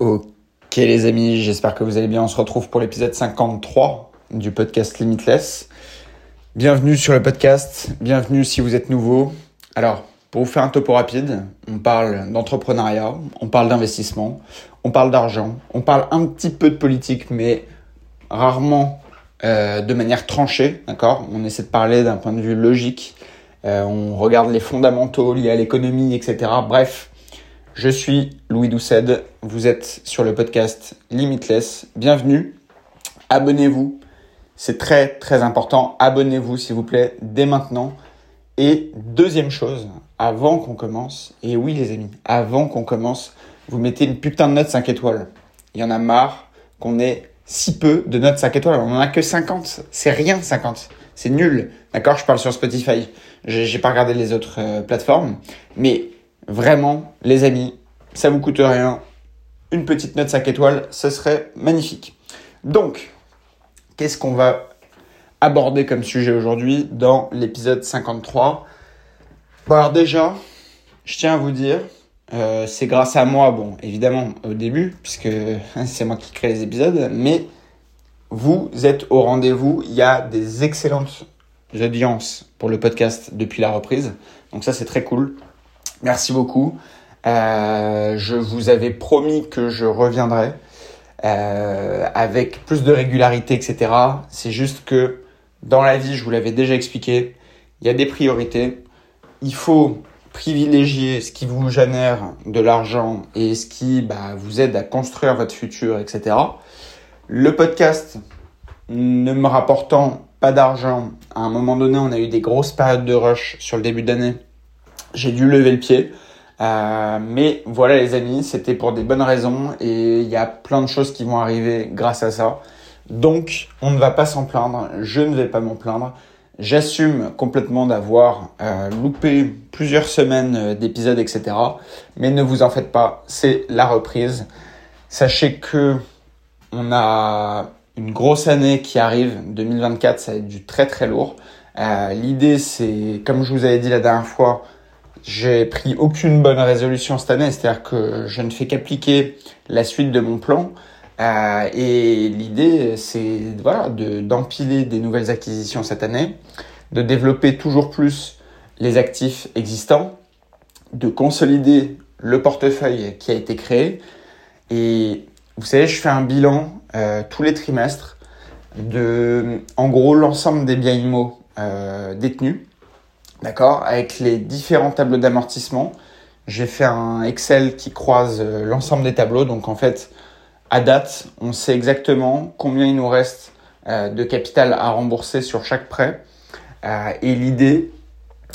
Ok les amis, j'espère que vous allez bien. On se retrouve pour l'épisode 53 du podcast Limitless. Bienvenue sur le podcast, bienvenue si vous êtes nouveau. Alors, pour vous faire un topo rapide, on parle d'entrepreneuriat, on parle d'investissement, on parle d'argent, on parle un petit peu de politique, mais rarement euh, de manière tranchée, d'accord? On essaie de parler d'un point de vue logique, euh, on regarde les fondamentaux liés à l'économie, etc. Bref, je suis Louis Doucet, vous êtes sur le podcast Limitless. Bienvenue, abonnez-vous, c'est très très important. Abonnez-vous s'il vous plaît dès maintenant. Et deuxième chose, avant qu'on commence, et oui les amis, avant qu'on commence, vous mettez une putain de note 5 étoiles. Il y en a marre qu'on ait si peu de notes 5 étoiles. On en a que 50. C'est rien 50. C'est nul. D'accord Je parle sur Spotify. J'ai pas regardé les autres euh, plateformes. Mais Vraiment, les amis, ça vous coûte rien. Une petite note 5 étoiles, ce serait magnifique. Donc, qu'est-ce qu'on va aborder comme sujet aujourd'hui dans l'épisode 53 Bon alors déjà, je tiens à vous dire, euh, c'est grâce à moi, bon, évidemment au début, puisque c'est moi qui crée les épisodes, mais vous êtes au rendez-vous. Il y a des excellentes audiences pour le podcast depuis la reprise. Donc ça, c'est très cool. Merci beaucoup. Euh, je vous avais promis que je reviendrai euh, avec plus de régularité, etc. C'est juste que dans la vie, je vous l'avais déjà expliqué, il y a des priorités. Il faut privilégier ce qui vous génère de l'argent et ce qui bah, vous aide à construire votre futur, etc. Le podcast ne me rapportant pas d'argent, à un moment donné, on a eu des grosses périodes de rush sur le début d'année j'ai dû lever le pied. Euh, mais voilà les amis, c'était pour des bonnes raisons et il y a plein de choses qui vont arriver grâce à ça. Donc on ne va pas s'en plaindre, je ne vais pas m'en plaindre. J'assume complètement d'avoir euh, loupé plusieurs semaines euh, d'épisodes, etc. Mais ne vous en faites pas, c'est la reprise. Sachez que on a une grosse année qui arrive, 2024, ça va être du très très lourd. L'idée, c'est, comme je vous avais dit la dernière fois, j'ai pris aucune bonne résolution cette année, c'est-à-dire que je ne fais qu'appliquer la suite de mon plan. Euh, et l'idée, c'est voilà, d'empiler des nouvelles acquisitions cette année, de développer toujours plus les actifs existants, de consolider le portefeuille qui a été créé. Et vous savez, je fais un bilan euh, tous les trimestres de, en gros, l'ensemble des biens immo euh, détenus d'accord, avec les différents tableaux d'amortissement. J'ai fait un Excel qui croise euh, l'ensemble des tableaux. Donc en fait, à date, on sait exactement combien il nous reste euh, de capital à rembourser sur chaque prêt. Euh, et l'idée,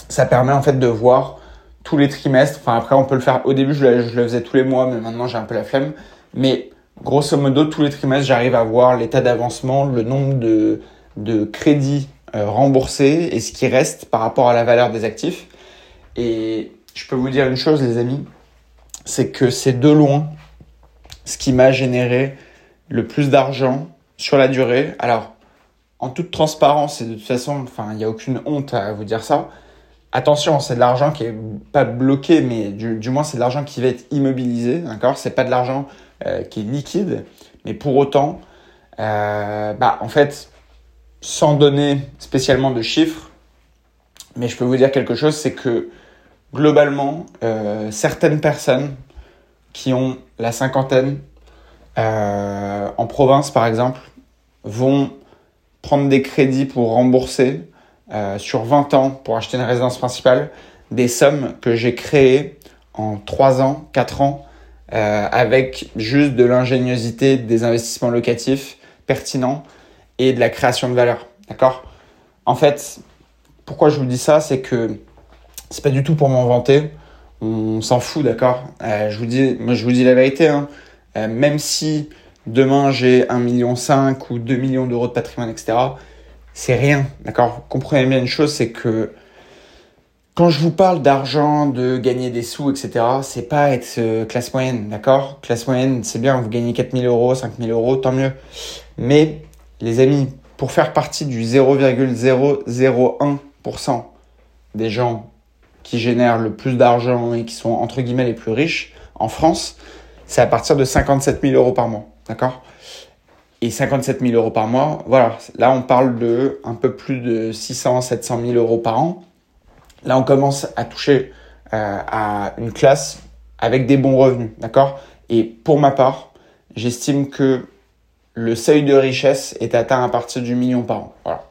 ça permet en fait de voir tous les trimestres. Enfin après, on peut le faire. Au début, je le, faisais tous les mois, mais maintenant j'ai un peu la flemme. Mais grosso modo, tous les trimestres, j'arrive à voir l'état d'avancement, le nombre de, crédits remboursé et ce qui reste par rapport à la valeur des actifs. Et je peux vous dire une chose, les amis, c'est que c'est de loin ce qui m'a généré le plus d'argent sur la durée. Alors, en toute transparence et de toute façon, enfin, il n'y a aucune honte à vous dire ça. Attention, c'est de l'argent qui est pas bloqué, mais du, moins c'est de l'argent qui va être immobilisé, d'accord? C'est pas de l'argent euh, qui est liquide, mais pour autant, euh, bah en fait, sans donner spécialement de chiffres, mais je peux vous dire quelque chose, c'est que globalement, euh, certaines personnes qui ont la cinquantaine, euh, en province par exemple, vont prendre des crédits pour rembourser euh, sur 20 ans pour acheter une résidence principale des sommes que j'ai créées en 3 ans, 4 ans, avec juste de l'ingéniosité, des investissements locatifs pertinents et de la création de valeur. D'accord? En fait, pourquoi je vous dis ça, c'est que c'est pas du tout pour m'en vanter. On s'en fout, d'accord? Euh, Je vous dis, moi je vous dis la vérité. Hein. Euh, même si demain j'ai 1,5 million ou 2 millions d'euros de patrimoine, etc., c'est rien, d'accord? Comprenez bien une chose, c'est que quand je vous parle d'argent, de gagner des sous, etc., c'est pas être euh, classe moyenne, d'accord? Classe moyenne, c'est bien, vous gagnez 4000 euros, 5000 euros, tant mieux. Mais les amis, pour faire partie du 0,001% des gens qui génèrent le plus d'argent et qui sont entre guillemets les plus riches en France, c'est à partir de 57 000 euros par mois. D'accord? Et 57 000 euros par mois, voilà. Là, on parle de un peu plus de 600, 700 000 euros par an. Là, on commence à toucher euh, à une classe avec des bons revenus. D'accord? Et pour ma part, j'estime que le seuil de richesse est atteint à partir du million par an. Voilà.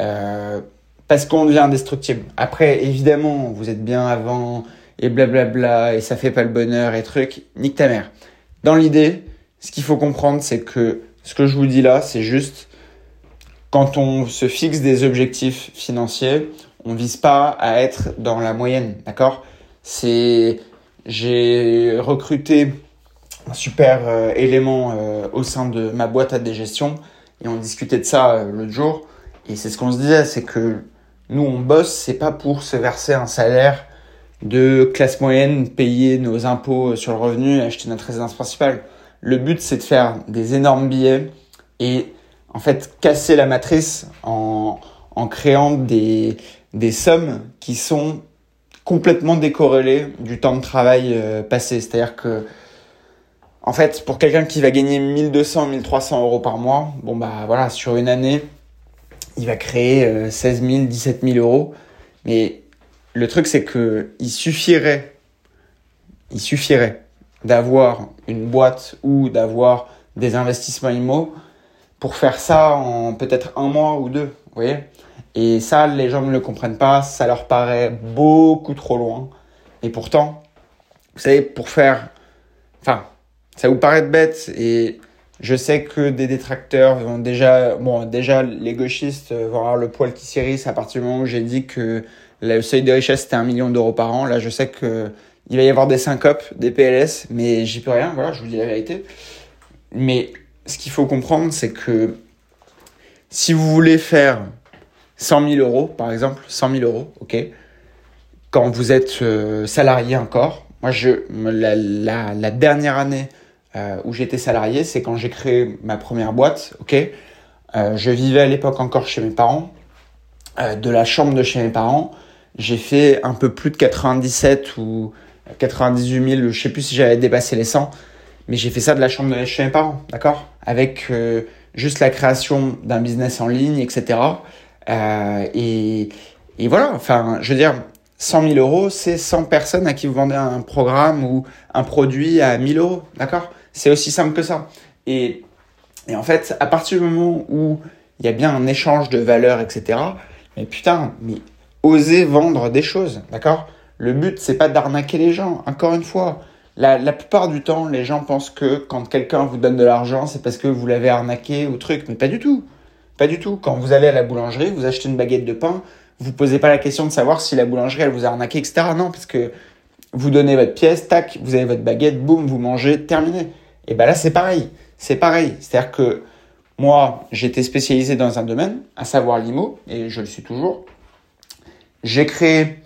Euh, parce qu'on devient indestructible. Après, évidemment, vous êtes bien avant et blablabla et ça fait pas le bonheur et truc. Nique ta mère. Dans l'idée, ce qu'il faut comprendre, c'est que ce que je vous dis là, c'est juste quand on se fixe des objectifs financiers, on vise pas à être dans la moyenne, d'accord? C'est j'ai recruté un super euh, élément euh, au sein de ma boîte à dégestion et on discutait de ça euh, l'autre jour et c'est ce qu'on se disait, c'est que nous on bosse, c'est pas pour se verser un salaire de classe moyenne, payer nos impôts sur le revenu et acheter notre résidence principale. Le but c'est de faire des énormes billets et en fait casser la matrice en, en créant des, des sommes qui sont complètement décorrélées du temps de travail passé. C'est-à-dire que en fait, pour quelqu'un qui va gagner 1200, 1300 euros par mois, bon bah voilà, sur une année, il va créer 16 000, 17 000 euros. Mais le truc, c'est que il suffirait, il suffirait d'avoir une boîte ou d'avoir des investissements IMO pour faire ça en peut-être un mois ou deux, vous voyez Et ça, les gens ne le comprennent pas, ça leur paraît beaucoup trop loin. Et pourtant, vous savez, pour faire, enfin, ça vous paraît bête et je sais que des détracteurs vont déjà, bon, déjà les gauchistes vont avoir le poil qui s'irrisse à partir du moment où j'ai dit que le seuil de richesse c'était un million d'euros par an. Là, je sais que il va y avoir des syncopes, des PLS, mais j'y peux rien. Voilà, je vous dis la vérité. Mais ce qu'il faut comprendre, c'est que si vous voulez faire 100 000 euros, par exemple, 100 000 euros, ok, quand vous êtes euh, salarié encore, moi, je, la, la dernière année euh, où j'étais salarié, c'est quand j'ai créé ma première boîte, ok euh, Je vivais à l'époque encore chez mes parents. Euh, de la chambre de chez mes parents, j'ai fait un peu plus de 97 ou 98 000, je sais plus si j'avais dépassé les 100, mais j'ai fait ça de la chambre de chez mes parents, d'accord? Avec juste la création d'un business en ligne, etc. Et, et voilà, enfin, je veux dire, 100 000 euros, c'est 100 personnes à qui vous vendez un programme ou un produit à 1000 euros, d'accord? C'est aussi simple que ça. Et, et en fait, à partir du moment où il y a bien un échange de valeurs, etc., mais putain, mais osez vendre des choses, d'accord? Le but, c'est pas d'arnaquer les gens. Encore une fois, la, la plupart du temps, les gens pensent que quand quelqu'un vous donne de l'argent, c'est parce que vous l'avez arnaqué ou truc, mais pas du tout. Pas du tout. Quand vous allez à la boulangerie, vous achetez une baguette de pain, vous posez pas la question de savoir si la boulangerie, elle vous a arnaqué, etc. Non, parce que vous donnez votre pièce, tac, vous avez votre baguette, boum, vous mangez, terminé. Et ben là, c'est pareil. C'est pareil. C'est-à-dire que moi, j'étais spécialisé dans un domaine, à savoir l'IMO, et je le suis toujours. J'ai créé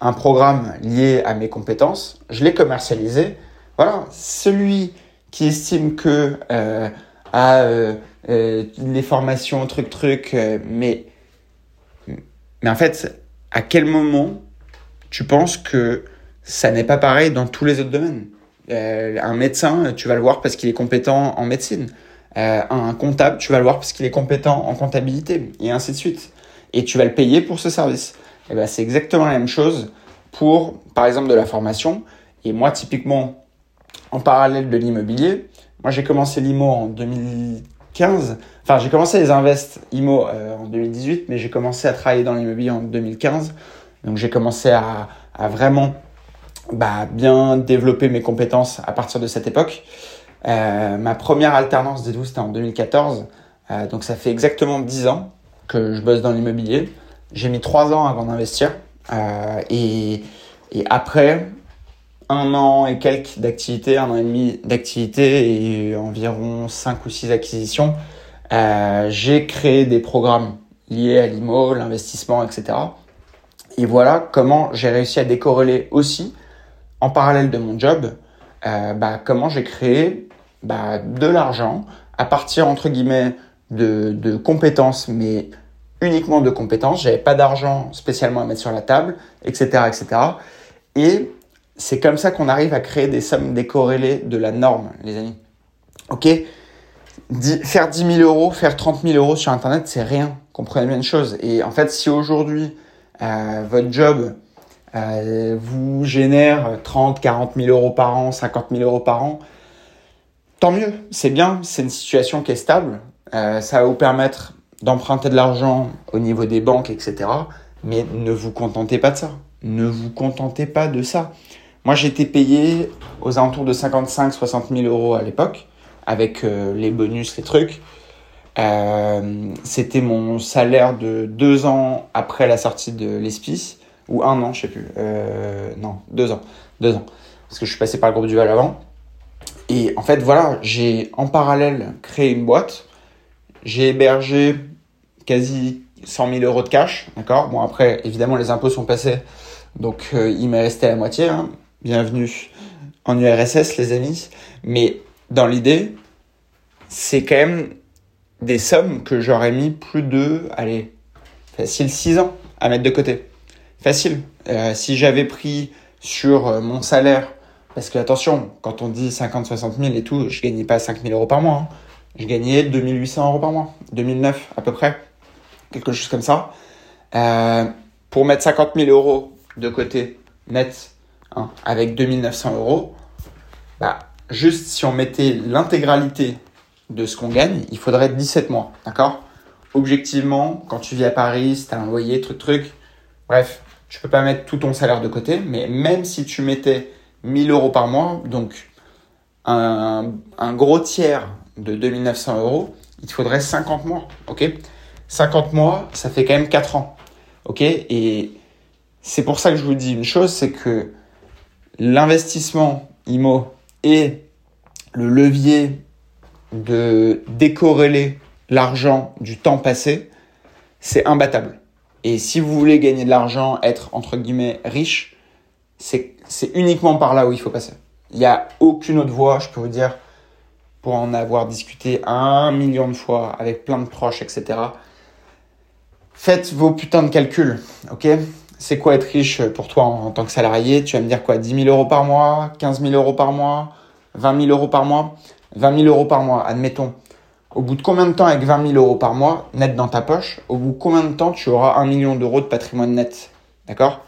un programme lié à mes compétences, je l'ai commercialisé. Voilà, celui qui estime que euh, à euh, euh, les formations, truc, truc, euh, mais, mais en fait, à quel moment tu penses que ça n'est pas pareil dans tous les autres domaines? Euh, un médecin, tu vas le voir parce qu'il est compétent en médecine. Euh, un comptable, tu vas le voir parce qu'il est compétent en comptabilité, et ainsi de suite. Et tu vas le payer pour ce service. Et ben, c'est exactement la même chose pour, par exemple, de la formation. Et moi, typiquement, en parallèle de l'immobilier, moi, j'ai commencé l'IMO en 2015. Enfin, j'ai commencé les invests IMO euh, en 2018, mais j'ai commencé à travailler dans l'immobilier en 2015. Donc, j'ai commencé à vraiment bah, bien développer mes compétences à partir de cette époque. Euh, ma première alternance, dites-vous, c'était en 2014. Euh, donc ça fait exactement 10 ans que je bosse dans l'immobilier. J'ai mis 3 ans avant d'investir. Euh, et, et après un an et quelques d'activité, un an et demi d'activité et environ 5 ou 6 acquisitions, j'ai créé des programmes liés à l'IMO, l'investissement, etc. Et voilà comment j'ai réussi à décorréler aussi en parallèle de mon job, euh, bah, comment j'ai créé bah, de l'argent à partir, entre guillemets, de, compétences, mais uniquement de compétences. J'avais pas d'argent spécialement à mettre sur la table, etc., etc. Et c'est comme ça qu'on arrive à créer des sommes décorrélées de la norme, les amis. Ok? Faire 10 000 euros, faire 30 000 euros sur Internet, c'est rien. Comprenez bien une chose. Et en fait, si aujourd'hui, euh, votre job euh, vous génère 30, 40 000 euros par an, 50 000 euros par an, tant mieux. C'est bien. C'est une situation qui est stable. Euh, ça va vous permettre d'emprunter de l'argent au niveau des banques, etc. Mais ne vous contentez pas de ça. Ne vous contentez pas de ça. Moi, j'étais payé aux alentours de 55-60 000 euros à l'époque, avec euh, les bonus, les trucs. Euh, c'était mon salaire de deux ans après la sortie de l'ESPIS, ou un an, je sais plus. Euh, non, deux ans. Deux ans. Parce que je suis passé par le groupe du Val avant. Et en fait, voilà, j'ai en parallèle créé une boîte. J'ai hébergé quasi 100 000 euros de cash, d'accord? Bon, après, évidemment, les impôts sont passés, donc il m'est resté la moitié. Hein bienvenue en URSS les amis. Mais dans l'idée, c'est quand même des sommes que j'aurais mis plus de, allez, facile 6 ans à mettre de côté. Facile. Euh, si j'avais pris sur euh, mon salaire, parce que attention, quand on dit 50-60 000 et tout, je gagnais pas 5 000 euros par mois. Hein. Je gagnais 2800 euros par mois. 2009 à peu près. Quelque chose comme ça. Euh, pour mettre 50 000 euros de côté net Hein, avec 2900 euros, bah, juste si on mettait l'intégralité de ce qu'on gagne, il faudrait 17 mois, d'accord? Objectivement, quand tu vis à Paris, si as un loyer, truc, truc, bref, je peux pas mettre tout ton salaire de côté, mais même si tu mettais 1000 euros par mois, donc un, un gros tiers de 2900 euros, il te faudrait 50 mois, ok? 50 mois, ça fait quand même 4 ans, ok? Et c'est pour ça que je vous dis une chose, c'est que l'investissement IMO et le levier de décorréler l'argent du temps passé, c'est imbattable. Et si vous voulez gagner de l'argent, être entre guillemets riche, c'est uniquement par là où il faut passer. Il n'y a aucune autre voie, je peux vous dire, pour en avoir discuté un million de fois avec plein de proches, etc. Faites vos putains de calculs, ok? C'est quoi être riche pour toi en, tant que salarié? Tu vas me dire quoi? 10 000 euros par mois? 15 000 euros par mois? 20 000 euros par mois? 20 000 euros par mois, admettons. Au bout de combien de temps avec 20 000 euros par mois net dans ta poche Au bout de combien de temps tu auras 1 million d'euros de patrimoine net D'accord?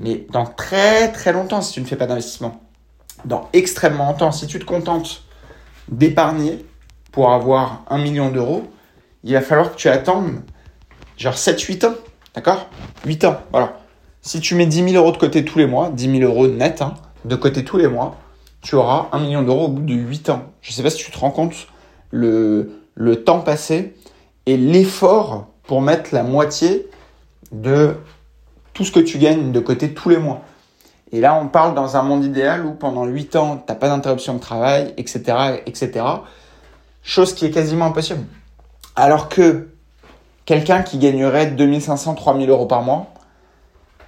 Mais dans très très longtemps si tu ne fais pas d'investissement. Dans extrêmement longtemps, si tu te contentes d'épargner pour avoir 1 million d'euros, il va falloir que tu attendes genre 7-8 ans D'accord? 8 ans, voilà. Si tu mets 10 000 euros de côté tous les mois, 10 000 euros net, hein, de côté tous les mois, tu auras 1 million d'euros au bout de 8 ans. Je ne sais pas si tu te rends compte le, le temps passé et l'effort pour mettre la moitié de tout ce que tu gagnes de côté tous les mois. Et là, on parle dans un monde idéal où pendant 8 ans, tu n'as pas d'interruption de travail, etc., etc. Chose qui est quasiment impossible. Alors que quelqu'un qui gagnerait 2500, 3000 euros par mois.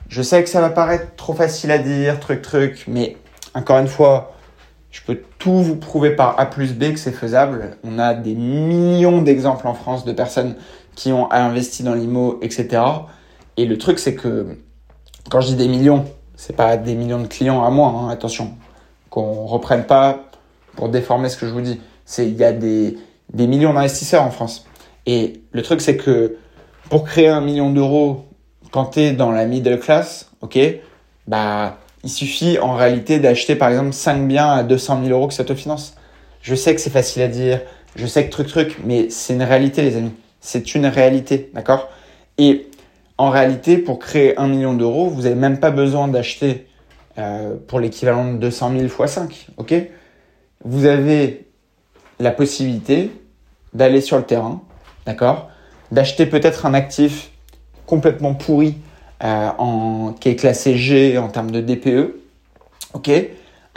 Je sais que ça va paraître trop facile à dire, truc, truc, mais encore une fois, je peux tout vous prouver par A plus B que c'est faisable. On a des millions d'exemples en France de personnes qui ont investi dans l'IMO, etc. Et le truc, c'est que quand je dis des millions, c'est pas des millions de clients à moi, hein, attention. Qu'on reprenne pas pour déformer ce que je vous dis. C'est, il y a des, des millions d'investisseurs en France. Et le truc, c'est que pour créer un million d'euros, quand tu es dans la middle class, ok, bah, il suffit en réalité d'acheter par exemple 5 biens à 200 000 euros que ça te finance. Je sais que c'est facile à dire, je sais que truc truc, mais c'est une réalité les amis. C'est une réalité, d'accord? Et en réalité, pour créer un million d'euros, vous n'avez même pas besoin d'acheter euh, pour l'équivalent de 200 000 x 5, ok? Vous avez la possibilité d'aller sur le terrain, d'accord? D'acheter peut-être un actif complètement pourri euh, en, qui est classé G en termes de DPE, ok?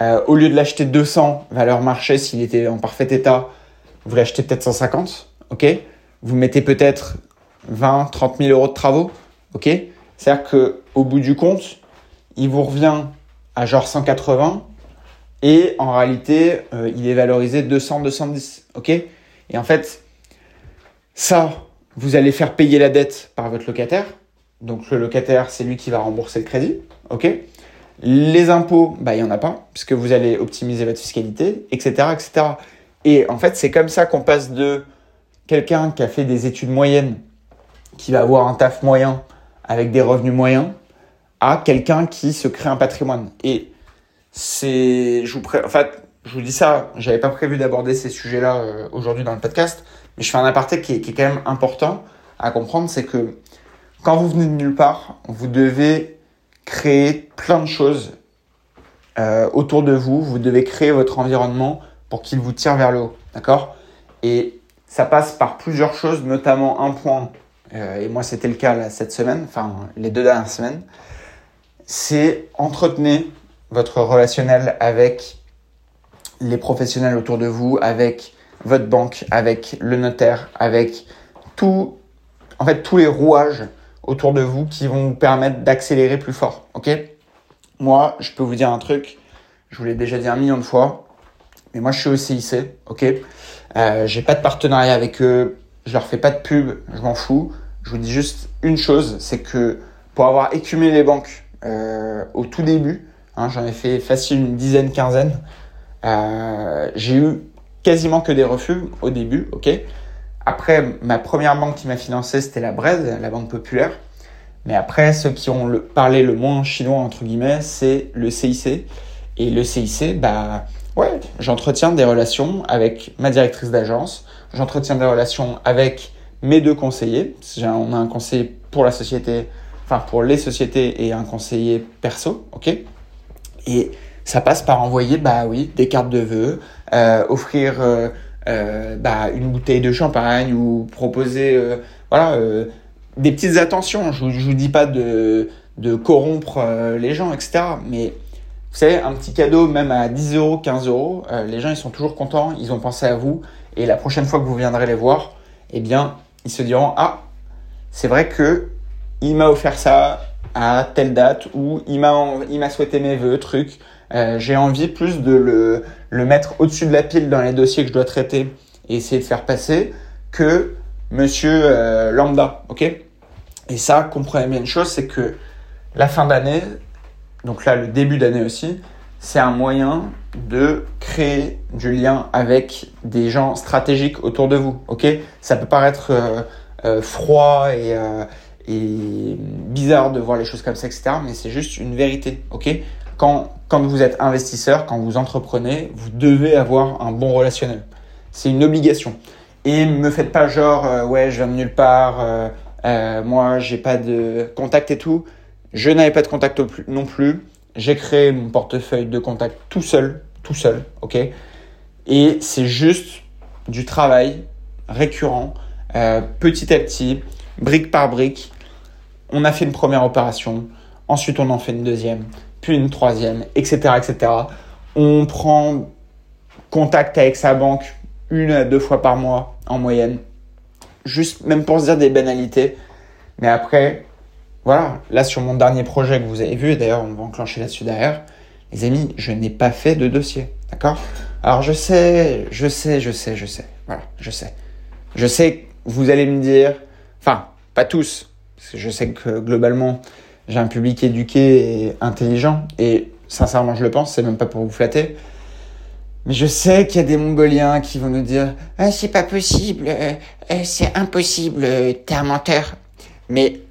Euh, Au lieu de l'acheter 200 valeur marché s'il était en parfait état, vous l'achetez peut-être 150, ok? Vous mettez peut-être 20, 30 000 euros de travaux, ok? C'est-à-dire que au bout du compte, il vous revient à genre 180 et en réalité, euh, il est valorisé 200, 210, ok? Et en fait, ça, vous allez faire payer la dette par votre locataire. Donc le locataire, c'est lui qui va rembourser le crédit. OK? Les impôts, bah, il n'y en a pas, puisque vous allez optimiser votre fiscalité, etc., etc. Et en fait, c'est comme ça qu'on passe de quelqu'un qui a fait des études moyennes, qui va avoir un taf moyen avec des revenus moyens, à quelqu'un qui se crée un patrimoine. Et c'est, je vous pré... en fait, je vous dis ça, j'avais pas prévu d'aborder ces sujets-là euh, aujourd'hui dans le podcast, mais je fais un aparté qui est, qui est quand même important à comprendre, c'est que quand vous venez de nulle part, vous devez créer plein de choses euh, autour de vous. Vous devez créer votre environnement pour qu'il vous tire vers le haut. D'accord? Et ça passe par plusieurs choses, notamment un point, euh, et moi c'était le cas cette semaine, enfin les deux dernières semaines, c'est entretenez votre relationnel avec les professionnels autour de vous, avec votre banque, avec le notaire, avec tout, en fait, tous les rouages autour de vous qui vont vous permettre d'accélérer plus fort. Ok? Moi, je peux vous dire un truc. Je vous l'ai déjà dit un million de fois. Mais moi, je suis au CIC. Ok? Euh, J'ai pas de partenariat avec eux. Je leur fais pas de pub. Je m'en fous. Je vous dis juste une chose, c'est que pour avoir écumé les banques euh, au tout début, hein, j'en ai fait facile une dizaine, quinzaine. Euh, j'ai eu quasiment que des refus au début, ok? Après, ma première banque qui m'a financé, c'était la Braise, la banque populaire. Mais après, ceux qui ont parlé le moins chinois, entre guillemets, c'est le CIC. Et le CIC, bah, ouais, j'entretiens des relations avec ma directrice d'agence, j'entretiens des relations avec mes deux conseillers. On a un conseiller pour la société, enfin, pour les sociétés et un conseiller perso, ok? Et ça passe par envoyer, bah oui, des cartes de vœux, euh, offrir euh, euh, bah, une bouteille de champagne ou proposer, euh, voilà, euh, des petites attentions. Je, je vous dis pas de, corrompre les gens, etc. Mais vous un petit cadeau, même à 10 euros, 15 euros, les gens ils sont toujours contents, ils ont pensé à vous. Et la prochaine fois que vous viendrez les voir, eh bien, ils se diront ah, c'est vrai que il m'a offert ça à telle date ou il m'a souhaité mes vœux, truc. J'ai envie plus de le, le mettre au-dessus de la pile dans les dossiers que je dois traiter et essayer de faire passer que monsieur euh, lambda, ok? Et ça, comprenez bien une chose, c'est que la fin d'année, donc là le début d'année aussi, c'est un moyen de créer du lien avec des gens stratégiques autour de vous, ok? Ça peut paraître euh, euh, froid et, et bizarre de voir les choses comme ça, etc. Mais c'est juste une vérité, ok? Quand, quand vous êtes investisseur, quand vous entreprenez, vous devez avoir un bon relationnel. C'est une obligation. Et me faites pas genre, euh, ouais, je viens de nulle part, euh, euh, moi, j'ai pas de contact et tout. Je n'avais pas de contact non plus. J'ai créé mon portefeuille de contact tout seul, tout seul, ok? Et c'est juste du travail récurrent, euh, petit à petit, brique par brique. On a fait une première opération, ensuite on en fait une deuxième, puis une troisième, etc., etc. On prend contact avec sa banque une à deux fois par mois en moyenne. Juste même pour se dire des banalités. Mais après, voilà, là sur mon dernier projet que vous avez vu, et d'ailleurs on va enclencher là-dessus derrière, les amis, je n'ai pas fait de dossier. D'accord? Alors je sais, je sais, je sais, je sais. Voilà, je sais. Je sais vous allez me dire, enfin, pas tous, parce que je sais que globalement, j'ai un public éduqué et intelligent, et sincèrement, je le pense, c'est même pas pour vous flatter. Mais je sais qu'il y a des Mongoliens qui vont nous dire ah, c'est pas possible, euh, euh, c'est impossible, euh, t'es un menteur. Mais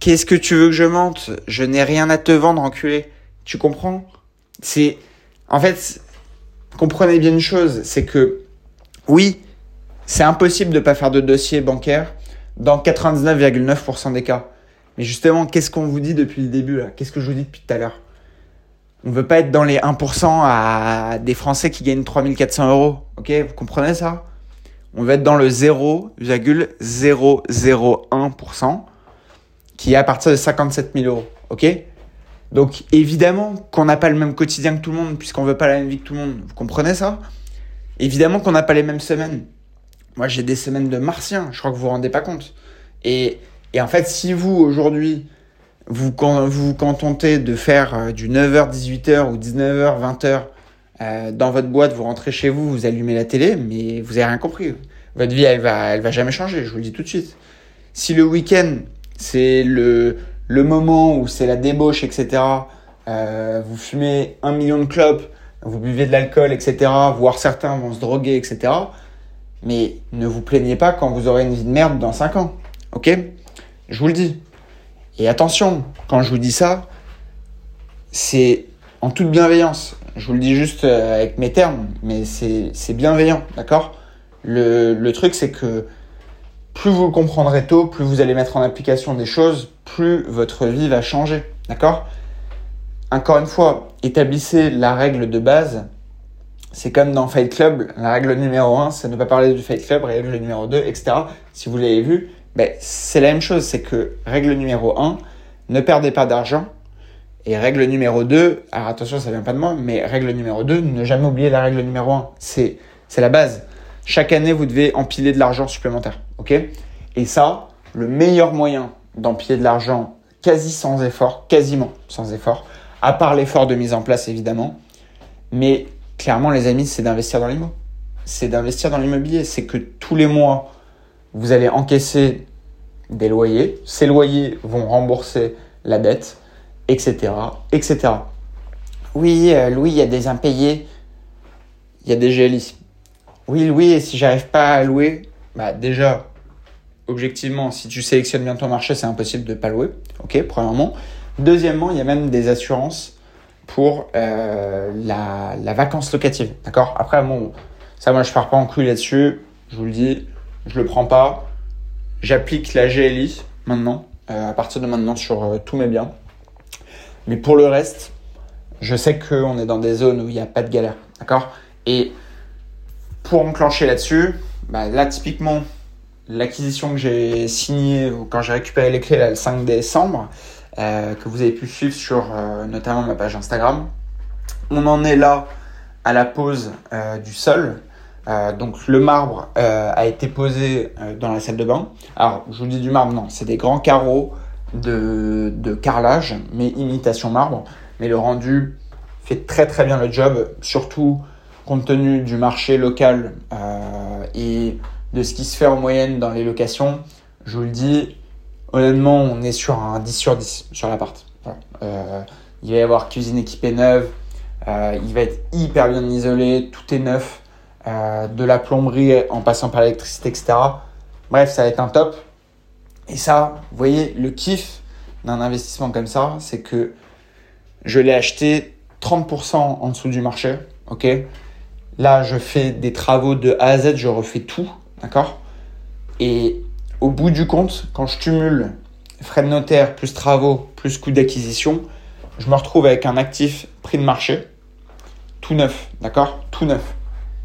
qu'est-ce que tu veux que je mente? Je n'ai rien à te vendre, enculé. Tu comprends? C'est en fait, comprenez bien une chose, c'est que oui, c'est impossible de pas faire de dossier bancaire dans 99,9% des cas. Mais justement, qu'est-ce qu'on vous dit depuis le début là? Qu'est-ce que je vous dis depuis tout à l'heure? On veut pas être dans les 1% à des Français qui gagnent 3400 euros. Ok, vous comprenez ça? On veut être dans le 0,001% qui est à partir de 57 000 euros. Ok? Donc évidemment qu'on n'a pas le même quotidien que tout le monde puisqu'on veut pas la même vie que tout le monde. Vous comprenez ça? Évidemment qu'on n'a pas les mêmes semaines. Moi j'ai des semaines de martiens. Je crois que vous vous rendez pas compte. Et et en fait, si vous, aujourd'hui, vous vous contentez de faire euh, du 9h, 18h ou 19h, 20h euh, dans votre boîte, vous rentrez chez vous, vous allumez la télé, mais vous avez rien compris. Votre vie, elle va, elle va jamais changer, je vous le dis tout de suite. Si le week-end, c'est le, le moment où c'est la débauche, etc., euh, vous fumez un million de clopes, vous buvez de l'alcool, etc., voire certains vont se droguer, etc., mais ne vous plaignez pas quand vous aurez une vie de merde dans 5 ans. Ok? Je vous le dis. Et attention, quand je vous dis ça, c'est en toute bienveillance. Je vous le dis juste euh, avec mes termes, mais c'est bienveillant, d'accord? Le, le truc, c'est que plus vous le comprendrez tôt, plus vous allez mettre en application des choses, plus votre vie va changer, d'accord? Encore une fois, établissez la règle de base. C'est comme dans Fight Club, la règle numéro 1, c'est ne pas parler du Fight Club, règle numéro 2, etc. Si vous l'avez vu, ben, c'est la même chose, c'est que règle numéro 1, ne perdez pas d'argent. Et règle numéro 2, alors attention, ça vient pas de moi, mais règle numéro 2, ne jamais oublier la règle numéro 1. C'est, c'est la base. Chaque année, vous devez empiler de l'argent supplémentaire. OK? Et ça, le meilleur moyen d'empiler de l'argent quasi sans effort, quasiment sans effort, à part l'effort de mise en place évidemment, mais clairement les amis, c'est d'investir dans l'immobilier. C'est d'investir dans l'immobilier, c'est que tous les mois, vous allez encaisser des loyers, ces loyers vont rembourser la dette, etc., etc. Oui, euh, Louis, il y a des impayés, il y a des GLI. Oui, Louis, et si j'arrive pas à louer, bah déjà, objectivement, si tu sélectionnes bien ton marché, c'est impossible de pas louer. Ok, premièrement. Deuxièmement, il y a même des assurances pour euh, la, vacance locative. D'accord? Après, bon, ça, moi, je pars pas en couille là-dessus. Je vous le dis, je le prends pas. J'applique la GLI maintenant, euh, à partir de maintenant sur euh, tous mes biens. Mais pour le reste, je sais qu'on est dans des zones où il n'y a pas de galère. D'accord? Et pour enclencher là-dessus, bah, là, typiquement, l'acquisition que j'ai signée quand j'ai récupéré les clés le 5 décembre, euh, que vous avez pu suivre sur notamment ma page Instagram. On en est là à la pose euh, du sol. Donc le marbre a été posé dans la salle de bain. Alors je vous dis du marbre, non, c'est des grands carreaux de, carrelage, mais imitation marbre. Mais le rendu fait très très bien le job, surtout compte tenu du marché local et de ce qui se fait en moyenne dans les locations, je vous le dis, honnêtement, on est sur un 10 sur 10 sur l'appart. Euh, il va y avoir cuisine équipée neuve, euh, il va être hyper bien isolé, tout est neuf, euh, de la plomberie en passant par l'électricité, etc. Bref, ça va être un top. Et ça, vous voyez, le kiff d'un investissement comme ça, c'est que je l'ai acheté 30% en dessous du marché. ok Là, je fais des travaux de A à Z, je refais tout. D'accord Et au bout du compte, quand je cumule frais de notaire plus travaux plus coût d'acquisition, je me retrouve avec un actif prix de marché tout neuf, d'accord Tout neuf.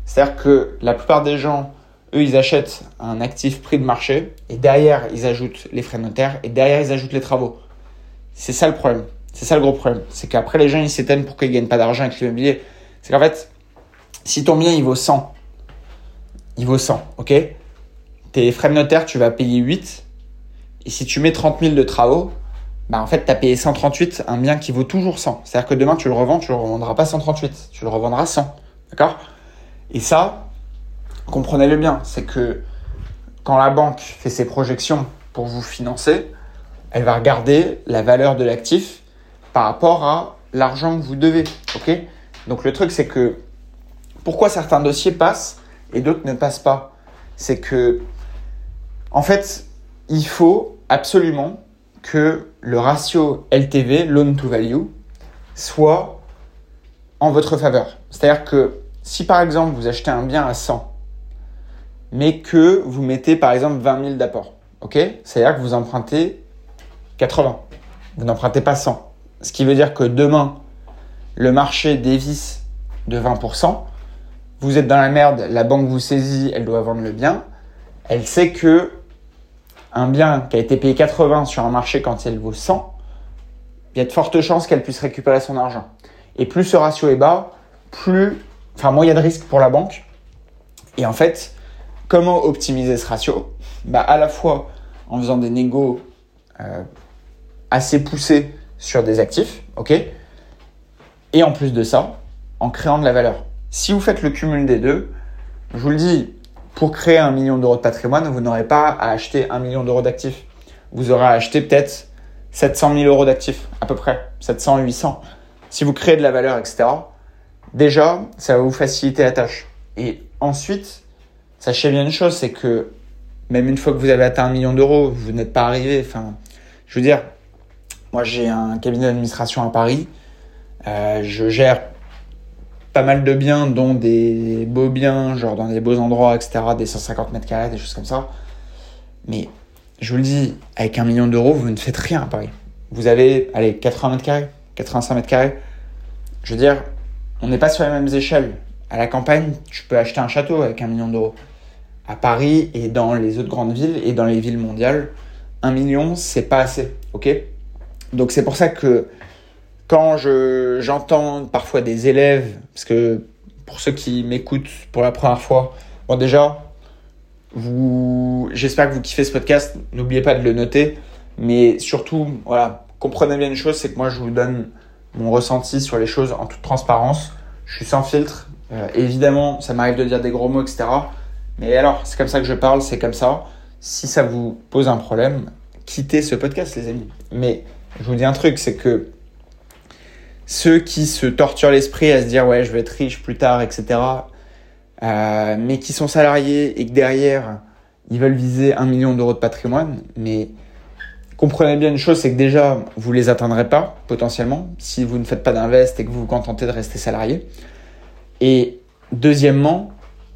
C'est-à-dire que la plupart des gens, eux, ils achètent un actif prix de marché et derrière, ils ajoutent les frais de notaire et derrière, ils ajoutent les travaux. C'est ça le problème. C'est ça le gros problème. C'est qu'après, les gens, ils s'éteignent pour qu'ils gagnent pas d'argent avec l'immobilier. C'est qu'en fait, si ton bien, il vaut 100 il vaut 100, ok? Tes frais de notaire, tu vas payer 8. Et si tu mets 30 000 de travaux, bah en fait, tu as payé 138, un bien qui vaut toujours 100. C'est-à-dire que demain, tu le revends, tu le revendras pas 138, tu le revendras 100. D'accord? Et ça, comprenez-le bien, c'est que quand la banque fait ses projections pour vous financer, elle va regarder la valeur de l'actif par rapport à l'argent que vous devez. Donc le truc, c'est que pourquoi certains dossiers passent et d'autres ne passent pas? C'est que, en fait, il faut absolument que le ratio LTV, loan to value, soit en votre faveur. C'est-à-dire que si par exemple vous achetez un bien à 100, mais que vous mettez par exemple 20 000 d'apport, ok? C'est-à-dire que vous empruntez 80, vous n'empruntez pas 100. Ce qui veut dire que demain, le marché dévisse de 20%, vous êtes dans la merde, la banque vous saisit, elle doit vendre le bien. Elle sait que un bien qui a été payé 80 sur un marché quand il vaut 100, il y a de fortes chances qu'elle puisse récupérer son argent. Et plus ce ratio est bas, plus, enfin a de risques pour la banque. Et en fait, comment optimiser ce ratio? Bah à la fois en faisant des négos euh, assez poussés sur des actifs, ok? Et en plus de ça, en créant de la valeur. Si vous faites le cumul des deux, je vous le dis, pour créer un million d'euros de patrimoine, vous n'aurez pas à acheter un million d'euros d'actifs. Vous aurez à acheter peut-être 700 000 euros d'actifs, à peu près, 700, 800. si vous créez de la valeur, etc., déjà, ça va vous faciliter la tâche. Et ensuite, sachez bien une chose, c'est que même une fois que vous avez atteint un million d'euros, vous n'êtes pas arrivé. Enfin, je veux dire, moi j'ai un cabinet d'administration à Paris. Euh, je gère pas mal de biens, dont des beaux biens, genre dans des beaux endroits, etc., des 150 mètres carrés, des choses comme ça. Mais je vous le dis, avec un million d'euros, vous ne faites rien à Paris. Vous avez, allez, 80 mètres carrés, 85 mètres carrés. Je veux dire, on n'est pas sur les mêmes échelles. À la campagne, tu peux acheter un château avec un million d'euros. À Paris et dans les autres grandes villes et dans les villes mondiales, un million, c'est pas assez, ok? Donc c'est pour ça que quand je, j'entends parfois des élèves, parce que pour ceux qui m'écoutent pour la première fois, bon déjà, vous, j'espère que vous kiffez ce podcast. N'oubliez pas de le noter, mais surtout, voilà, comprenez bien une chose, c'est que moi je vous donne mon ressenti sur les choses en toute transparence. Je suis sans filtre. Euh, évidemment, ça m'arrive de dire des gros mots, etc. Mais alors, c'est comme ça que je parle, c'est comme ça. Si ça vous pose un problème, quittez ce podcast, les amis. Mais je vous dis un truc, c'est que ceux qui se torturent l'esprit à se dire ouais, je vais être riche plus tard, etc. Euh, mais qui sont salariés et que derrière ils veulent viser un million d'euros de patrimoine, mais comprenez bien une chose, c'est que déjà vous les atteindrez pas potentiellement si vous ne faites pas d'invest et que vous vous contentez de rester salarié. Et deuxièmement,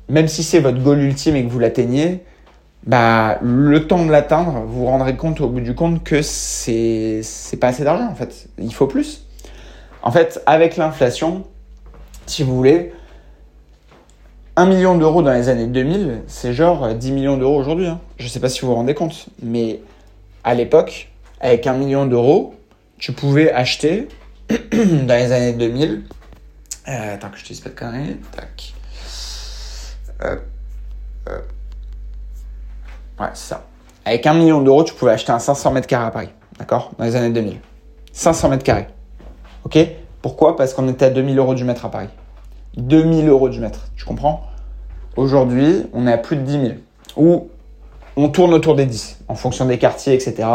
même si c'est votre goal ultime et que vous l'atteignez, bah, le temps de l'atteindre, vous vous rendrez compte au bout du compte que c'est, c'est pas assez d'argent en fait. Il faut plus. En fait, avec l'inflation, si vous voulez, 1 million d'euros dans les années 2000, c'est genre 10 millions d'euros aujourd'hui. Hein. Je sais pas si vous vous rendez compte, mais à l'époque, avec 1 million d'euros, tu pouvais acheter dans les années 2000. Euh, attends que je te dise pas de conneries. Tac. Ouais, c'est ça. Avec 1 million d'euros, tu pouvais acheter un 500 mètres carrés à Paris. D'accord Dans les années 2000. 500 mètres carrés. Ok? Pourquoi? Parce qu'on était à 2000 euros du mètre à Paris. 2000 euros du mètre. Tu comprends? Aujourd'hui, on est à plus de 10 000. Ou on tourne autour des 10 en fonction des quartiers, etc.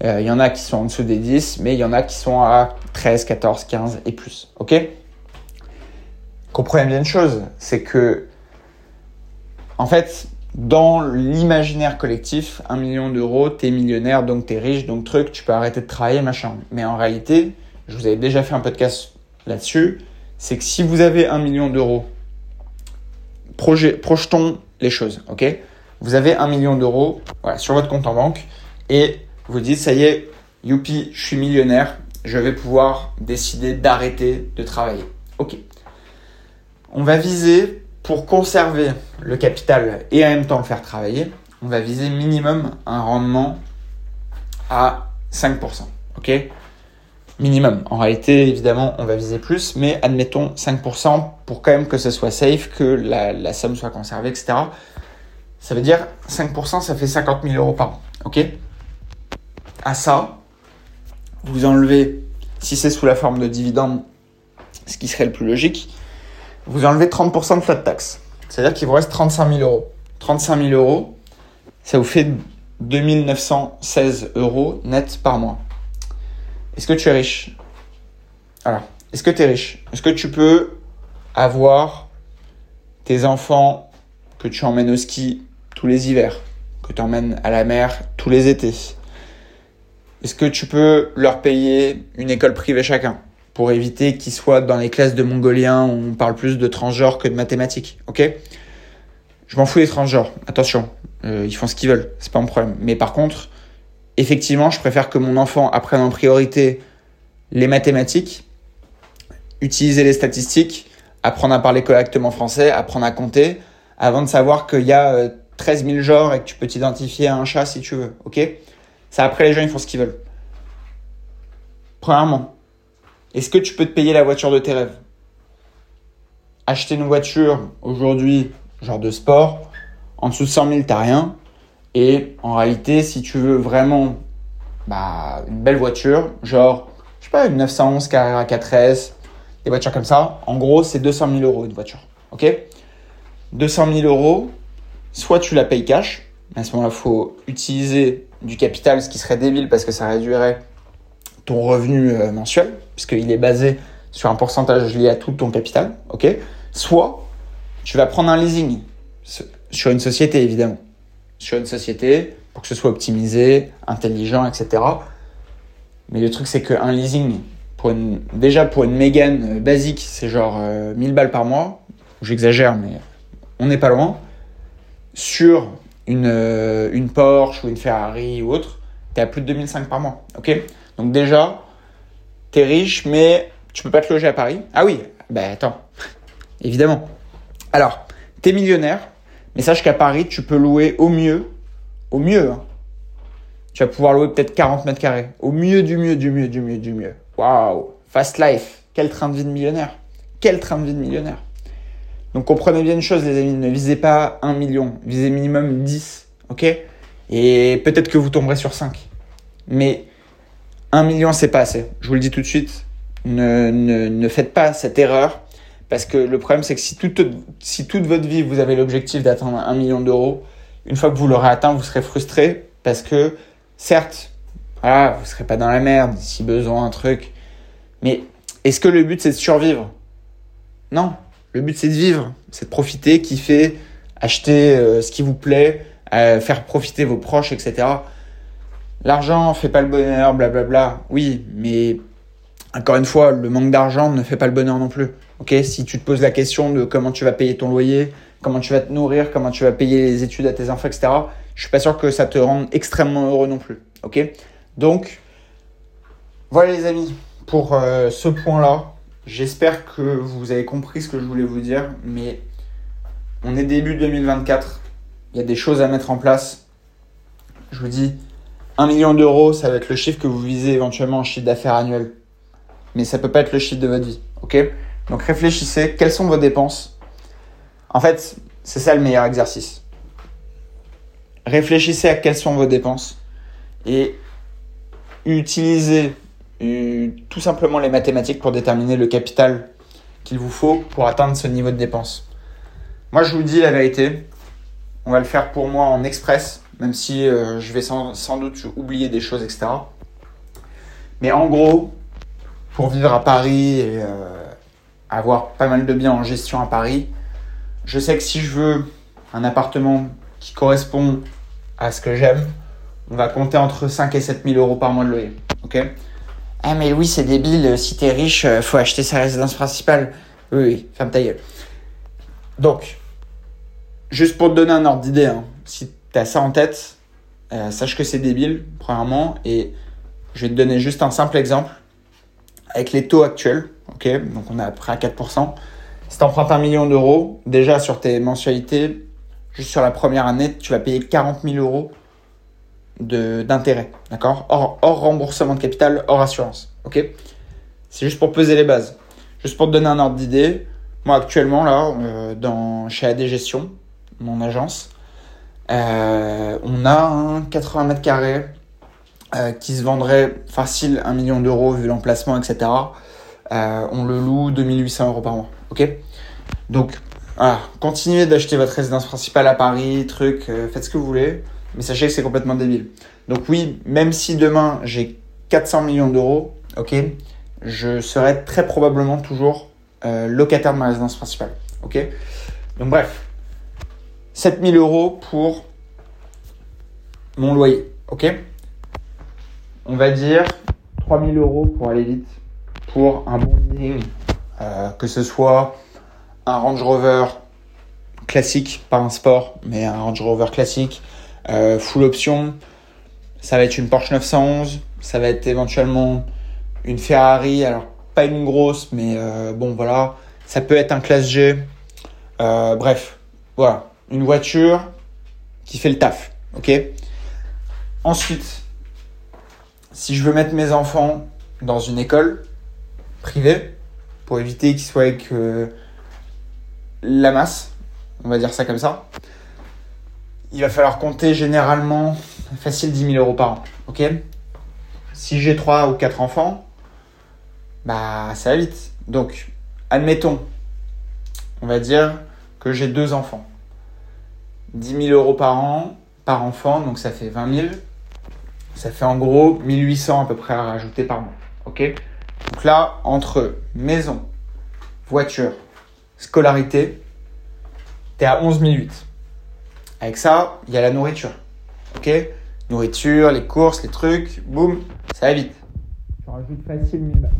Il euh, y en a qui sont en dessous des 10, mais il y en a qui sont à 13, 14, 15 et plus. Ok? Comprenez bien une chose, c'est que, en fait, dans l'imaginaire collectif, un million d'euros, t'es millionnaire, donc t'es riche, donc truc, tu peux arrêter de travailler, machin. Mais en réalité, je vous avais déjà fait un podcast là-dessus, c'est que si vous avez un million d'euros, projetons les choses, ok? Vous avez un million d'euros sur votre compte en banque et vous dites, ça y est, youpi, je suis millionnaire, je vais pouvoir décider d'arrêter de travailler. Ok. On va viser, pour conserver le capital et en même temps le faire travailler, on va viser minimum un rendement à 5%. Ok minimum. En réalité, évidemment, on va viser plus, mais admettons 5% pour quand même que ce soit safe, que la, somme soit conservée, etc. Ça veut dire 5%, ça fait 50 000 euros par an. OK? À ça, vous enlevez, si c'est sous la forme de dividende, ce qui serait le plus logique, vous enlevez 30% de flat tax. C'est-à-dire qu'il vous reste 35 000 euros. 35 000 euros, ça vous fait 2916 euros net par mois. Est-ce que tu es riche? Alors, est-ce que tu es riche? Est-ce que tu peux avoir tes enfants que tu emmènes au ski tous les hivers, que tu emmènes à la mer tous les étés Est-ce que tu peux leur payer une école privée chacun pour éviter qu'ils soient dans les classes de mongoliens où on parle plus de transgenres que de mathématiques Ok? Je m'en fous des transgenres, attention, euh, ils font ce qu'ils veulent, c'est pas mon problème. Mais par contre, effectivement, je préfère que mon enfant apprenne en priorité les mathématiques, utiliser les statistiques, apprendre à parler correctement français, apprendre à compter, avant de savoir qu'il y a 13 euh, 000 genres et que tu peux t'identifier à un chat si tu veux. Ok? Ça, après, les gens, ils font ce qu'ils veulent. Premièrement, est-ce que tu peux te payer la voiture de tes rêves? Acheter une voiture aujourd'hui, genre de sport, en dessous de 100 000, t'as rien. Et en réalité, si tu veux vraiment bah, une belle voiture, genre, je sais pas, une 911 Carrera 4S, des voitures comme ça, en gros, c'est 200 000 euros une voiture. Ok? 200 000 euros, soit tu la payes cash, à ce moment-là, il faut utiliser du capital, ce qui serait débile parce que ça réduirait ton revenu euh, mensuel, puisqu'il est basé sur un pourcentage lié à tout ton capital, ok Soit tu vas prendre un leasing sur une société, évidemment. Sur une société, pour que ce soit optimisé, intelligent, etc. Mais le truc, c'est qu'un leasing, pour déjà pour une Mégane euh, basique, c'est genre 1000 balles par mois. J'exagère, mais on n'est pas loin. Sur une, une Porsche ou une Ferrari ou autre, tu es à plus de 2005 par mois. ok? Donc déjà, tu es riche, mais tu peux pas te loger à Paris. Ah oui, ben attends, évidemment. Alors, tu es millionnaire, mais sache qu'à Paris, tu peux louer au mieux, au mieux, hein. tu vas pouvoir louer peut-être 40 mètres carrés. Au mieux du mieux, du mieux, du mieux, du mieux. Waouh, fast life. Quel train de vie de millionnaire. Quel train de vie de millionnaire. Donc comprenez bien une chose, les amis, ne visez pas 1 million, visez minimum 10, ok? Et peut-être que vous tomberez sur 5. Mais 1 million, c'est pas assez. Je vous le dis tout de suite, ne, faites pas cette erreur. Parce que le problème, c'est que si toute, si toute votre vie, vous avez l'objectif d'atteindre 1 million d'euros, une fois que vous l'aurez atteint, vous serez frustré. Parce que, certes, vous ne serez pas dans la merde, si besoin, un truc. Mais est-ce que le but, c'est de survivre? Non. Le but, c'est de vivre, c'est de profiter, kiffer, acheter euh, ce qui vous plaît, euh, faire profiter vos proches, etc. L'argent fait pas le bonheur, blablabla. Oui, mais encore une fois, le manque d'argent ne fait pas le bonheur non plus. Ok, si tu te poses la question de comment tu vas payer ton loyer, comment tu vas te nourrir, comment tu vas payer les études à tes enfants, etc. Je suis pas sûr que ça te rende extrêmement heureux non plus. Ok, donc voilà les amis pour euh, ce point-là. J'espère que vous avez compris ce que je voulais vous dire, mais on est début 2024. Il y a des choses à mettre en place. Je vous dis, 1 million d'euros, ça va être le chiffre que vous visez éventuellement en chiffre d'affaires annuel mais ça peut pas être le chiffre de votre vie. Ok? Donc réfléchissez, quelles sont vos dépenses? En fait, c'est ça le meilleur exercice. Réfléchissez à quelles sont vos dépenses et utilisez tout simplement les mathématiques pour déterminer le capital qu'il vous faut pour atteindre ce niveau de dépense. Moi, je vous dis la vérité. On va le faire pour moi en express, même si euh, je vais sans, doute oublier des choses, etc. Mais en gros, pour vivre à Paris et euh, avoir pas mal de biens en gestion à Paris, je sais que si je veux un appartement qui correspond à ce que j'aime, on va compter entre 5 et 7 000 euros par mois de loyer. Ok? Ah, mais oui, c'est débile. Si t'es riche, euh, faut acheter sa résidence principale. Oui, oui, ferme ta gueule. Donc, juste pour te donner un ordre d'idée, hein, si t'as ça en tête, euh, sache que c'est débile, premièrement, et je vais te donner juste un simple exemple avec les taux actuels, ok, donc on est près à 4%. Si tu empruntes un million d'euros, déjà sur tes mensualités, juste sur la première année, tu vas payer 40 000 euros d'intérêt, d'accord? Hors, remboursement de capital, hors assurance, ok? C'est juste pour peser les bases. Juste pour te donner un ordre d'idée, moi actuellement, là, euh, dans, chez AD Gestion, mon agence, euh, on a un 80 mètres carrés euh, qui se vendrait facile 1 million d'euros vu l'emplacement, etc. On le loue 2800 euros par mois. Ok? Donc, voilà, continuez d'acheter votre résidence principale à Paris, truc, faites ce que vous voulez, mais sachez que c'est complètement débile. Donc oui, même si demain j'ai 400 millions d'euros, ok, je serai très probablement toujours locataire de ma résidence principale. Ok Donc bref, 7000 euros pour mon loyer. Ok on va dire 3000 euros pour aller vite pour un bon euh, que ce soit un Range Rover classique, pas un sport, mais un Range Rover classique, euh, full option. Ça va être une Porsche 911, ça va être éventuellement une Ferrari, alors pas une grosse, mais euh, bon voilà, ça peut être un classe G. bref, voilà, une voiture qui fait le taf, ok? Ensuite, si je veux mettre mes enfants dans une école privée, pour éviter qu'ils soient avec euh, la masse, on va dire ça comme ça, il va falloir compter généralement facile 10 000 euros par an. Ok? Si j'ai 3 ou 4 enfants, bah ça va vite. Donc, admettons, on va dire que j'ai deux enfants. 10 000 euros par an, par enfant, donc ça fait 20 000 Ça fait en gros 1800 à peu près à rajouter par mois. Ok? Donc là, entre maison, voiture, scolarité, tu es à 11 008. Avec ça, il y a la nourriture. Ok? Nourriture, les courses, les trucs, boum, ça va vite. Tu rajoutes facile 1000 balles.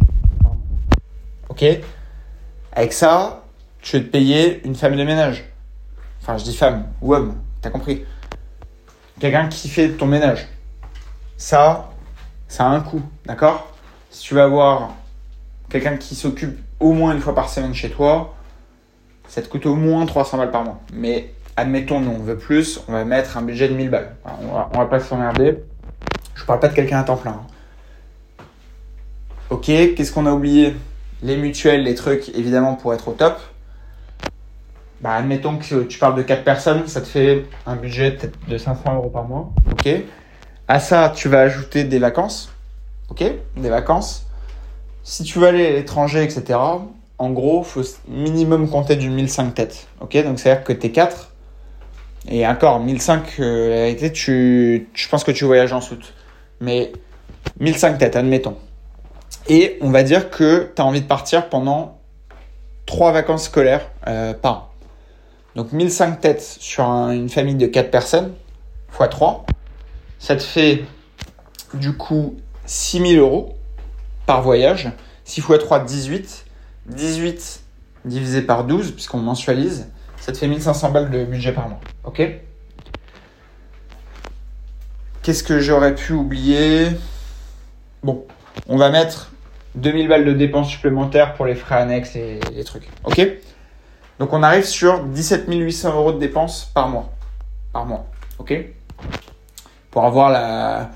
Ok? Avec ça, tu veux te payer une femme de ménage. Enfin, je dis femme ou homme, t'as compris? Quelqu'un qui fait ton ménage. Ça, ça a un coût, d'accord? Si tu veux avoir quelqu'un qui s'occupe au moins une fois par semaine chez toi, ça te coûte au moins 300 balles par mois. Mais admettons, nous, on veut plus, on va mettre un budget de 1000 balles. on, va, va pas s'emmerder. Je parle pas de quelqu'un à temps plein. Hein. Ok, qu'est-ce qu'on a oublié? Les mutuelles, les trucs, évidemment, pour être au top. Bah, admettons que tu parles de 4 personnes, ça te fait un budget de 500 euros par mois. Ok. À ça, tu vas ajouter des vacances. Ok Des vacances. Si tu veux aller à l'étranger, etc., en gros, faut minimum compter du 1005 têtes. Ok Donc, c'est-à-dire que t'es 4. Et encore, 1005, euh, la tu, je pense que tu voyages en soute. Mais 1005 têtes, admettons. Et on va dire que tu as envie de partir pendant 3 vacances scolaires euh, par an. Donc 1005 têtes sur une famille de 4 personnes, x 3, ça te fait du coup 6000 euros par voyage. 6 x 3, 18. 18 divisé par 12, puisqu'on mensualise, ça te fait 1500 balles de budget par mois. Ok? Qu'est-ce que j'aurais pu oublier? Bon, on va mettre 2000 balles de dépenses supplémentaires pour les frais annexes et les trucs. Ok? Donc on arrive sur 17 800 euros de dépenses par mois. Par mois. Ok? Pour avoir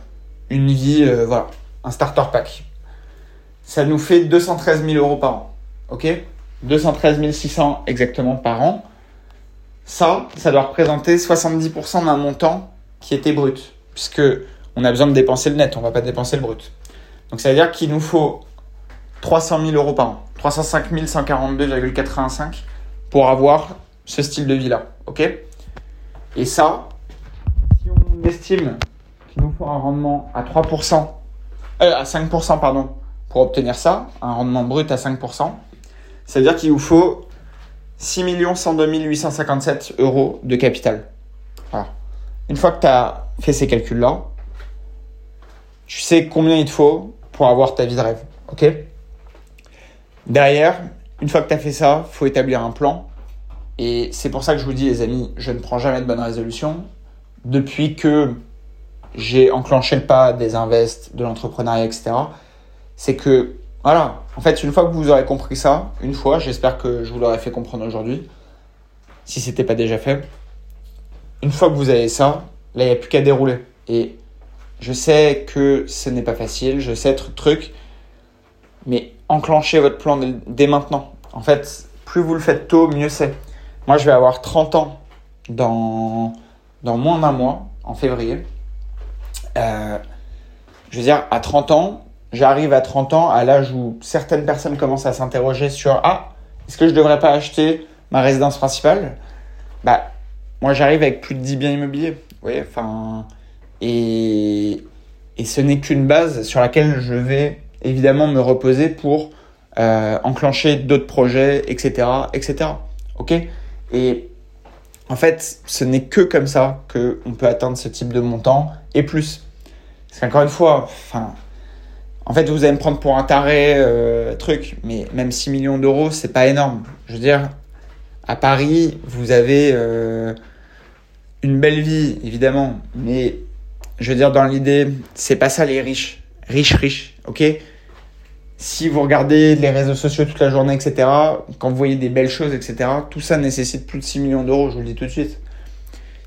une vie, euh, voilà, un starter pack. Ça nous fait 213 000 euros par an. Ok? 213 600 exactement par an. Ça, ça doit représenter 70% d'un montant qui était brut. Puisque on a besoin de dépenser le net, on ne va pas dépenser le brut. Donc ça veut dire qu'il nous faut 300 000 euros par an. 305 142,85 pour avoir ce style de vie-là. OK? Et ça, si on estime qu'il nous faut un rendement à 3%, euh, à 5%, pardon, pour obtenir ça, un rendement brut à 5%, ça veut dire qu'il vous faut 6 102 857 euros de capital. Voilà. Une fois que tu as fait ces calculs-là, tu sais combien il te faut pour avoir ta vie de rêve. OK? Derrière, une fois que tu as fait ça, faut établir un plan. Et c'est pour ça que je vous dis, les amis, je ne prends jamais de bonnes résolutions. Depuis que j'ai enclenché le pas des invests, de l'entrepreneuriat, etc., c'est que, voilà, en fait, une fois que vous aurez compris ça, une fois, j'espère que je vous l'aurai fait comprendre aujourd'hui, si ce n'était pas déjà fait, une fois que vous avez ça, là, il n'y a plus qu'à dérouler. Et je sais que ce n'est pas facile, je sais être truc, mais enclenchez votre plan dès maintenant. En fait, plus vous le faites tôt, mieux c'est. Moi, je vais avoir 30 ans dans, dans moins d'un mois, en février. Euh, je veux dire, à 30 ans, j'arrive à 30 ans à l'âge où certaines personnes commencent à s'interroger sur Ah, est-ce que je ne devrais pas acheter ma résidence principale? Bah, moi, j'arrive avec plus de 10 biens immobiliers. Vous enfin. Et, et ce n'est qu'une base sur laquelle je vais évidemment me reposer pour euh, enclencher d'autres projets, etc., etc. Ok? Et en fait, ce n'est que comme ça qu'on peut atteindre ce type de montant et plus. Parce qu'encore une fois, enfin, en fait, vous allez me prendre pour un taré euh, truc, mais même 6 millions d'euros, c'est pas énorme. Je veux dire, à Paris, vous avez euh, une belle vie, évidemment, mais je veux dire, dans l'idée, c'est pas ça les riches. Riches, riches, ok? Si vous regardez les réseaux sociaux toute la journée, etc., quand vous voyez des belles choses, etc., tout ça nécessite plus de 6 millions d'euros, je vous le dis tout de suite.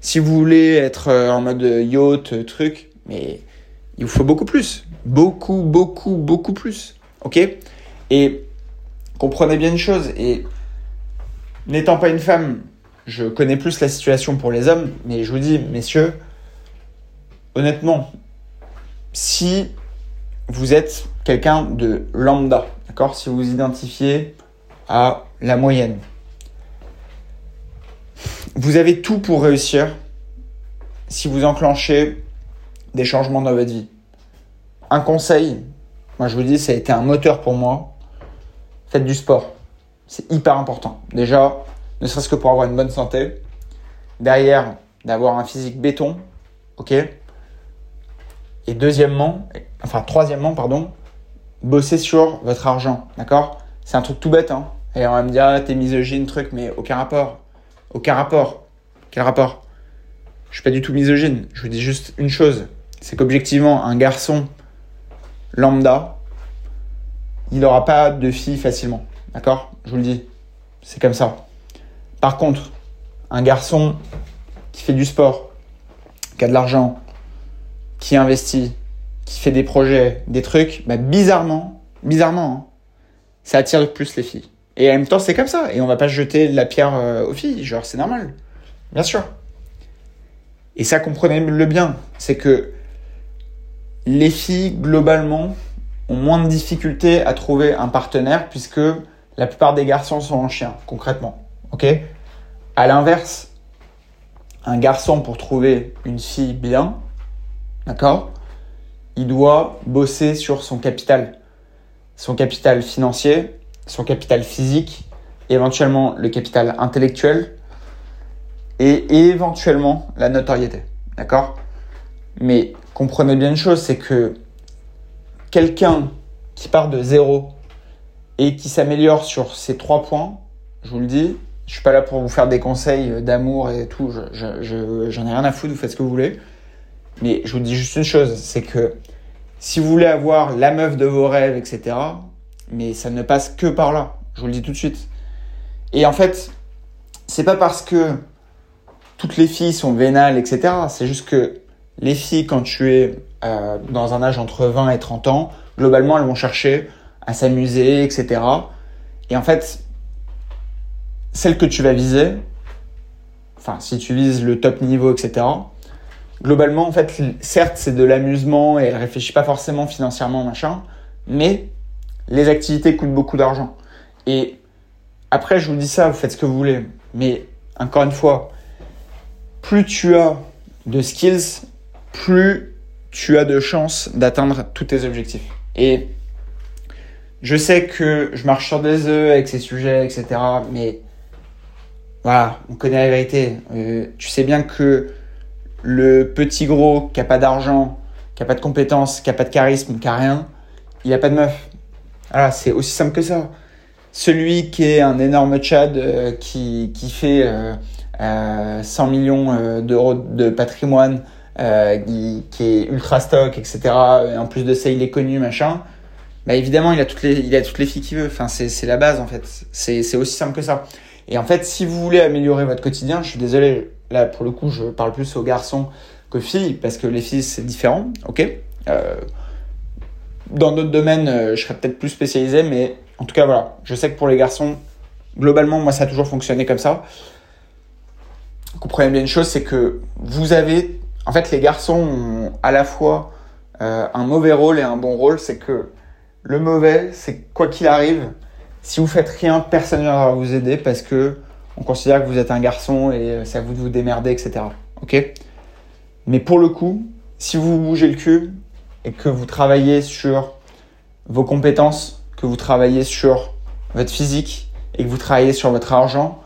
Si vous voulez être euh, en mode yacht, truc, mais il vous faut beaucoup plus. Beaucoup, beaucoup, beaucoup plus. Ok? Et comprenez bien une chose, et n'étant pas une femme, je connais plus la situation pour les hommes, mais je vous dis, messieurs, honnêtement, si vous êtes quelqu'un de lambda, d'accord? Si vous vous identifiez à la moyenne. Vous avez tout pour réussir si vous enclenchez des changements dans votre vie. Un conseil, moi je vous dis, ça a été un moteur pour moi. Faites du sport. C'est hyper important. Déjà, ne serait-ce que pour avoir une bonne santé. Derrière, d'avoir un physique béton. Ok Et deuxièmement, enfin troisièmement, pardon, bosser sur votre argent. D'accord C'est un truc tout bête. Hein et on va me dire, ah, t'es misogyne, truc, mais aucun rapport. Aucun rapport. Quel rapport? Je suis pas du tout misogyne. Je vous dis juste une chose. C'est qu'objectivement, un garçon lambda, il n'aura pas de fille facilement. D'accord? Je vous le dis. C'est comme ça. Par contre, un garçon qui fait du sport, qui a de l'argent, qui investit, qui fait des projets, des trucs, bah bizarrement, bizarrement, hein, ça attire plus les filles. Et en même temps, c'est comme ça. Et on va pas jeter la pierre euh, aux filles. Genre, c'est normal. Bien sûr. Et ça, comprenez-le bien. C'est que les filles, globalement, ont moins de difficultés à trouver un partenaire puisque la plupart des garçons sont en chien, concrètement. Ok? À l'inverse, un garçon, pour trouver une fille bien, d'accord? Il doit bosser sur son capital. Son capital financier, son capital physique, éventuellement le capital intellectuel et éventuellement la notoriété. D'accord? Mais comprenez bien une chose, c'est que quelqu'un qui part de zéro et qui s'améliore sur ces trois points, je vous le dis, je suis pas là pour vous faire des conseils d'amour et tout, j'en je, ai rien à foutre, vous faites ce que vous voulez. Mais je vous dis juste une chose, c'est que si vous voulez avoir la meuf de vos rêves, etc., mais ça ne passe que par là. Je vous le dis tout de suite. Et en fait, c'est pas parce que toutes les filles sont vénales, etc. C'est juste que les filles, quand tu es euh, dans un âge entre 20 et 30 ans, globalement, elles vont chercher à s'amuser, etc. Et en fait, celle que tu vas viser, enfin, si tu vises le top niveau, etc., globalement, en fait, certes, c'est de l'amusement et elle réfléchit pas forcément financièrement, machin, mais les activités coûtent beaucoup d'argent. Et après, je vous dis ça, vous faites ce que vous voulez. Mais encore une fois, plus tu as de skills, plus tu as de chances d'atteindre tous tes objectifs. Et je sais que je marche sur des œufs avec ces sujets, etc. Mais voilà, on connaît la vérité. Euh, tu sais bien que le petit gros qui a pas d'argent, qui a pas de compétences, qui a pas de charisme, qui a rien, il a pas de meuf. C'est aussi simple que ça. Celui qui est un énorme Tchad euh, qui, fait euh, 100 euh, millions d'euros de patrimoine, qui, qui, est ultra stock, etc. Et en plus de ça, il est connu, machin. Bah évidemment, il a toutes les, il a toutes les filles qu'il veut. Enfin, c'est la base en fait. C'est aussi simple que ça. Et en fait, si vous voulez améliorer votre quotidien, je suis désolé, là pour le coup, je parle plus aux garçons qu'aux filles parce que les filles c'est différent, ok? Euh, dans d'autres domaines, euh, je serais peut-être plus spécialisé, mais en tout cas, voilà. Je sais que pour les garçons, globalement, moi, ça a toujours fonctionné comme ça. Comprenez bien une chose, c'est que vous avez. En fait, les garçons ont à la fois euh, un mauvais rôle et un bon rôle. C'est que le mauvais, c'est quoi qu'il arrive, si vous faites rien, personne ne va vous aider parce que on considère que vous êtes un garçon et euh, c'est à vous de vous démerder, etc. Ok? Mais pour le coup, si vous bougez le cul, et que vous travaillez sur vos compétences, que vous travaillez sur votre physique et que vous travaillez sur votre argent,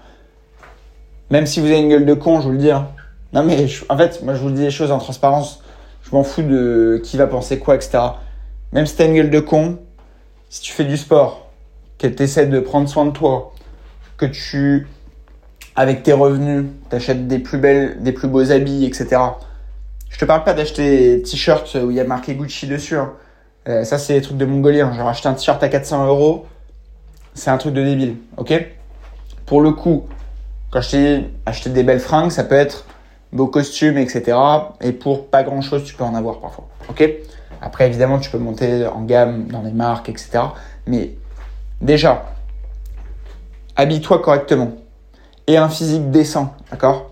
même si vous avez une gueule de con, je vous le dis. Hein. Non mais en fait, moi je vous dis les choses en transparence. Je m'en fous de qui va penser quoi, etc. Même si tu as une gueule de con, si tu fais du sport, que tu essaies de prendre soin de toi, que tu, avec tes revenus, t'achètes des plus belles, des plus beaux habits, etc. Je te parle pas d'acheter des t-shirts où il y a marqué Gucci dessus. Hein. Euh, ça, c'est des trucs de mongolien. Genre, acheter un t-shirt à 400 euros, c'est un truc de débile. Ok? Pour le coup, quand je t'ai acheté des belles fringues, ça peut être beaux costumes, etc. Et pour pas grand chose, tu peux en avoir parfois. Ok? Après, évidemment, tu peux monter en gamme dans les marques, etc. Mais déjà, habille-toi correctement. Et un physique décent, d'accord?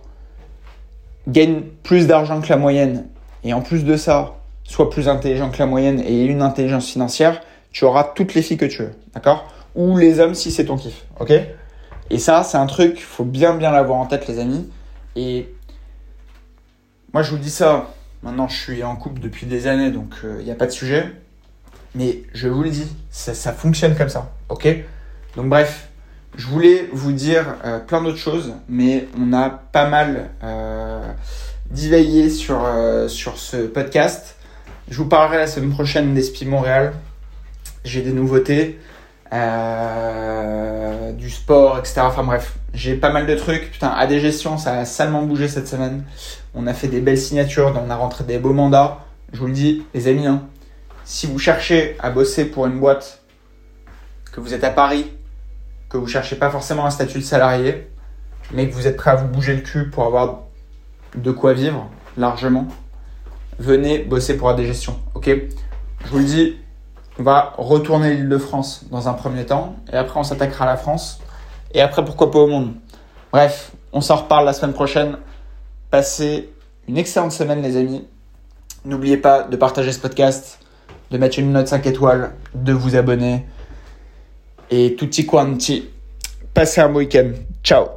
Gagne plus d'argent que la moyenne, et en plus de ça, soit plus intelligent que la moyenne et une intelligence financière, tu auras toutes les filles que tu veux, d'accord? Ou les hommes si c'est ton kiff, ok? Et ça, c'est un truc, faut bien bien l'avoir en tête, les amis. Et moi, je vous dis ça. Maintenant, je suis en couple depuis des années, donc il euh, n'y a pas de sujet. Mais je vous le dis, ça, fonctionne comme ça. Ok? Donc bref, je voulais vous dire euh, plein d'autres choses, mais on a pas mal euh, sur, euh, sur ce podcast. Je vous parlerai la semaine prochaine d'Espi Montréal. J'ai des nouveautés, du sport, etc. Enfin bref, j'ai pas mal de trucs. Putain, à des gestions, ça a salement bougé cette semaine. On a fait des belles signatures, on a rentré des beaux mandats. Je vous le dis, les amis, hein, si vous cherchez à bosser pour une boîte, que vous êtes à Paris, que vous cherchez pas forcément un statut de salarié, mais que vous êtes prêt à vous bouger le cul pour avoir de quoi vivre largement, venez bosser pour AD Gestion. Ok? Je vous le dis, on va retourner l'île de France dans un premier temps, et après on s'attaquera à la France, et après pourquoi pas au monde? Bref, on s'en reparle la semaine prochaine. Passez une excellente semaine les amis. N'oubliez pas de partager ce podcast, de mettre une note 5 étoiles, de vous abonner et tutti quanti. Passez un bon week-end. Ciao